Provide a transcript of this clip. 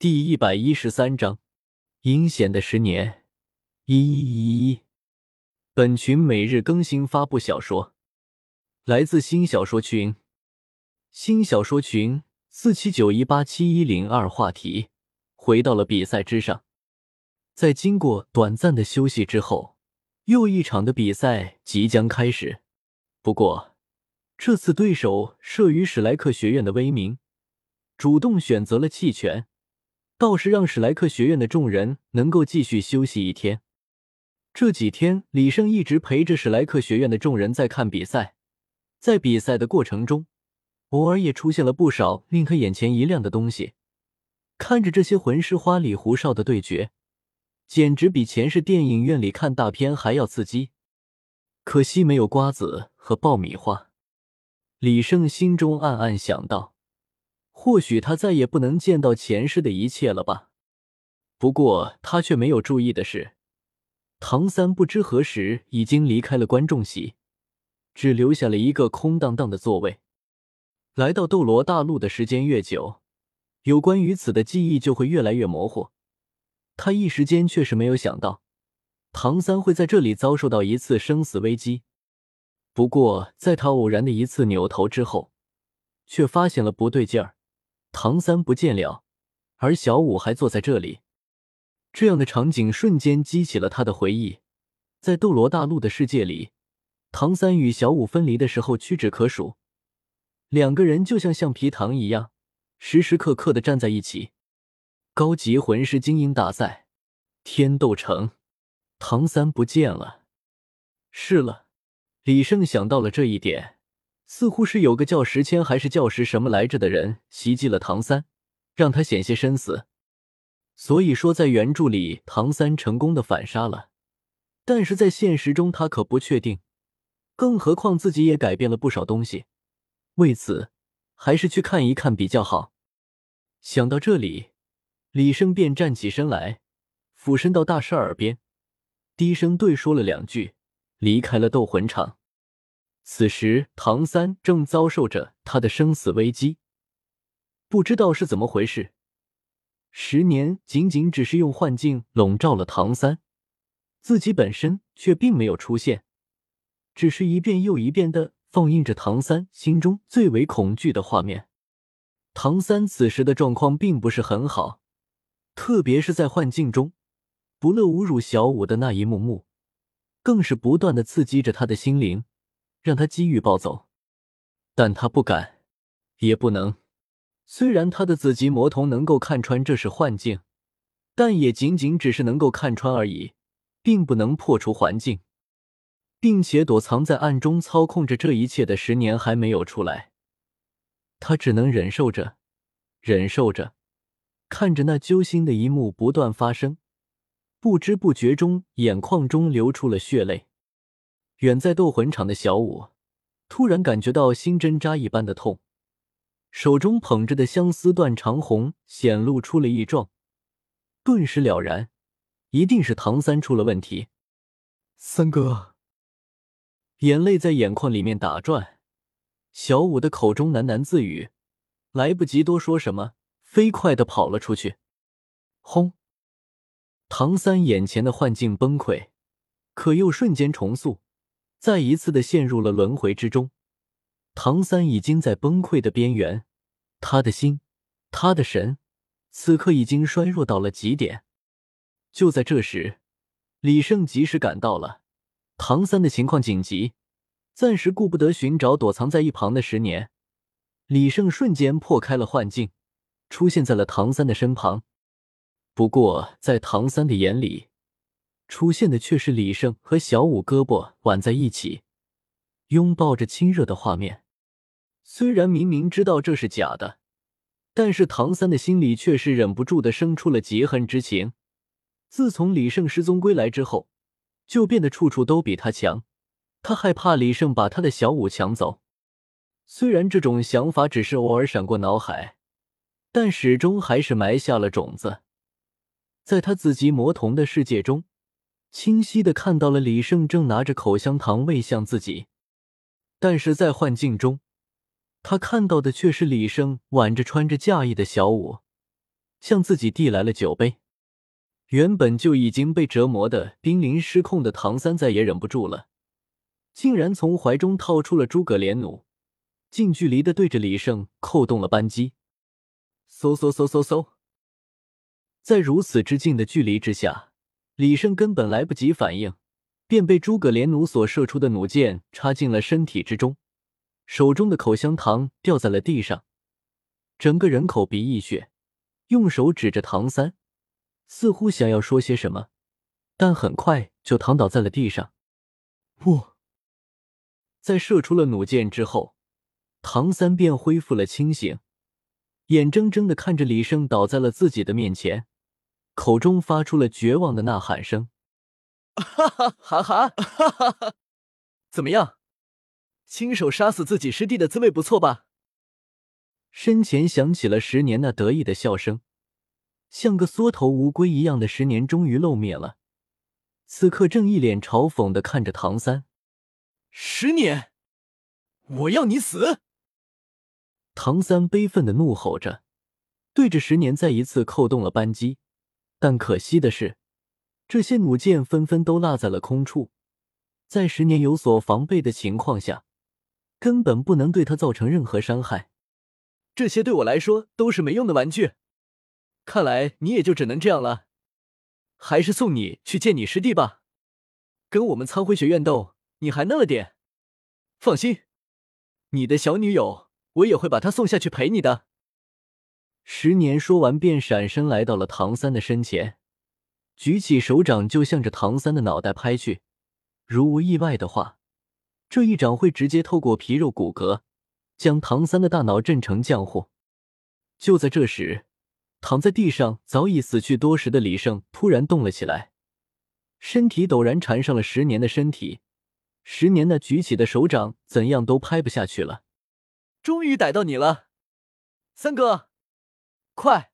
第一百一十三章阴险的十年。一一一一，本群每日更新发布小说，来自新小说群。新小说群四七九一八七一零二。话题回到了比赛之上，在经过短暂的休息之后，又一场的比赛即将开始。不过，这次对手慑于史莱克学院的威名，主动选择了弃权。倒是让史莱克学院的众人能够继续休息一天。这几天，李胜一直陪着史莱克学院的众人在看比赛。在比赛的过程中，偶尔也出现了不少令他眼前一亮的东西。看着这些魂师花里胡哨的对决，简直比前世电影院里看大片还要刺激。可惜没有瓜子和爆米花。李胜心中暗暗想到。或许他再也不能见到前世的一切了吧？不过他却没有注意的是，唐三不知何时已经离开了观众席，只留下了一个空荡荡的座位。来到斗罗大陆的时间越久，有关于此的记忆就会越来越模糊。他一时间确实没有想到，唐三会在这里遭受到一次生死危机。不过在他偶然的一次扭头之后，却发现了不对劲儿。唐三不见了，而小五还坐在这里。这样的场景瞬间激起了他的回忆。在斗罗大陆的世界里，唐三与小五分离的时候屈指可数，两个人就像橡皮糖一样，时时刻刻的站在一起。高级魂师精英大赛，天斗城，唐三不见了。是了，李胜想到了这一点。似乎是有个叫石谦还是叫石什么来着的人袭击了唐三，让他险些身死。所以说，在原著里唐三成功的反杀了，但是在现实中他可不确定。更何况自己也改变了不少东西，为此还是去看一看比较好。想到这里，李生便站起身来，俯身到大师耳边，低声对说了两句，离开了斗魂场。此时，唐三正遭受着他的生死危机，不知道是怎么回事。十年仅仅只是用幻境笼罩了唐三，自己本身却并没有出现，只是一遍又一遍的放映着唐三心中最为恐惧的画面。唐三此时的状况并不是很好，特别是在幻境中，不乐侮辱小五的那一幕幕，更是不断的刺激着他的心灵。让他机遇暴走，但他不敢，也不能。虽然他的紫极魔瞳能够看穿这是幻境，但也仅仅只是能够看穿而已，并不能破除环境，并且躲藏在暗中操控着这一切的十年还没有出来。他只能忍受着，忍受着，看着那揪心的一幕不断发生，不知不觉中眼眶中流出了血泪。远在斗魂场的小五，突然感觉到心针扎一般的痛，手中捧着的相思断肠红显露出了异状，顿时了然，一定是唐三出了问题。三哥，眼泪在眼眶里面打转，小五的口中喃喃自语，来不及多说什么，飞快的跑了出去。轰！唐三眼前的幻境崩溃，可又瞬间重塑。再一次的陷入了轮回之中，唐三已经在崩溃的边缘，他的心，他的神，此刻已经衰弱到了极点。就在这时，李胜及时赶到了，唐三的情况紧急，暂时顾不得寻找躲藏在一旁的十年，李胜瞬间破开了幻境，出现在了唐三的身旁。不过，在唐三的眼里，出现的却是李胜和小五胳膊挽在一起，拥抱着亲热的画面。虽然明明知道这是假的，但是唐三的心里却是忍不住的生出了嫉恨之情。自从李胜失踪归来之后，就变得处处都比他强。他害怕李胜把他的小五抢走。虽然这种想法只是偶尔闪过脑海，但始终还是埋下了种子。在他紫极魔瞳的世界中。清晰的看到了李胜正拿着口香糖喂向自己，但是在幻境中，他看到的却是李胜挽着穿着嫁衣的小舞，向自己递来了酒杯。原本就已经被折磨的濒临失控的唐三再也忍不住了，竟然从怀中掏出了诸葛连弩，近距离的对着李胜扣动了扳机。嗖嗖嗖嗖嗖，在如此之近的距离之下，李胜根本来不及反应，便被诸葛连弩所射出的弩箭插进了身体之中，手中的口香糖掉在了地上，整个人口鼻溢血，用手指着唐三。似乎想要说些什么，但很快就躺倒在了地上。不，在射出了弩箭之后，唐三便恢复了清醒，眼睁睁的看着李胜倒在了自己的面前，口中发出了绝望的呐喊声：“哈哈哈哈哈哈！怎么样，亲手杀死自己师弟的滋味不错吧？”身前响起了十年那得意的笑声。像个缩头乌龟一样的十年终于露面了，此刻正一脸嘲讽的看着唐三。十年，我要你死！唐三悲愤的怒吼着，对着十年再一次扣动了扳机。但可惜的是，这些弩箭纷纷都落在了空处，在十年有所防备的情况下，根本不能对他造成任何伤害。这些对我来说都是没用的玩具。看来你也就只能这样了，还是送你去见你师弟吧。跟我们苍辉学院斗，你还嫩了点。放心，你的小女友我也会把她送下去陪你的。十年说完，便闪身来到了唐三的身前，举起手掌就向着唐三的脑袋拍去。如无意外的话，这一掌会直接透过皮肉骨骼，将唐三的大脑震成浆糊。就在这时。躺在地上早已死去多时的李胜突然动了起来，身体陡然缠上了十年的身体，十年那举起的手掌怎样都拍不下去了。终于逮到你了，三哥，快。